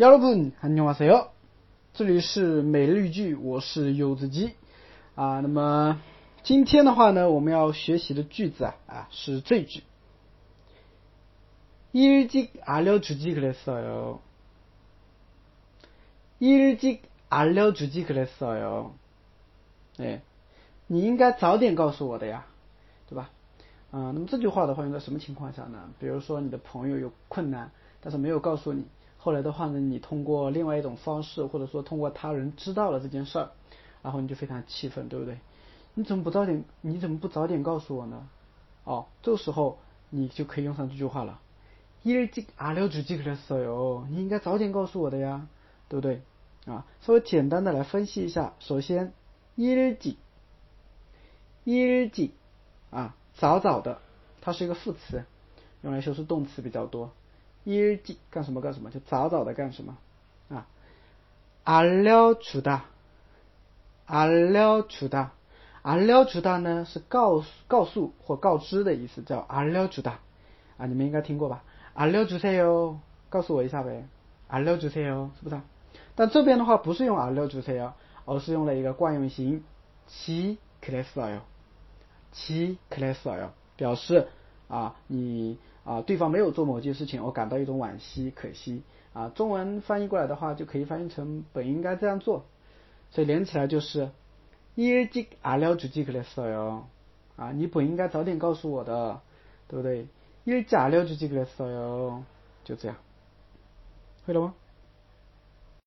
여러분안녕하세요，这里是每日一句，我是柚子鸡啊。那么今天的话呢，我们要学习的句子啊啊是这句。일찍알려주지그랬어 요。 일찍알려주지그랬어 요。 哎，你应该早点告诉我的呀，对吧？啊，那么这句话的话用在什么情况下呢？比如说你的朋友有困难，但是没有告诉你。 后来的话呢，你通过另外一种方式，或者说通过他人知道了这件事儿，然后你就非常气愤，对不对？你怎么不早点？你怎么不早点告诉我呢？哦，这个时候你就可以用上这句话了。일찍알려주지그랬어 요。 你应该早点告诉我的呀，对不对？啊，稍微简单的来分析一下。首先，일 찍， 일 찍， 啊，早早的，它是一个副词，用来修饰动词比较多。 일찍干什么干什么？就早早的干什么啊？알려주다알려주다알려주다呢是告告诉或告知的意思，叫알려주다啊，你们应该听过吧？알려주세 요， 告诉我一下呗。알려주세 요， 是不是？但这边的话不是用알려주세 요， 而是用了一个惯用型，지그랬어 요， 지그랬어 요， 表示 啊你。啊，对方没有做某件事情，我感到一种惋惜、可惜。啊，中文翻译过来的话，就可以翻译成本应该这样做，所以连起来就是일찍알려주지그랬어 요。 啊，你本应该早点告诉我的，对不对？일찍알려주지그랬어 요。 就这样，会了吗？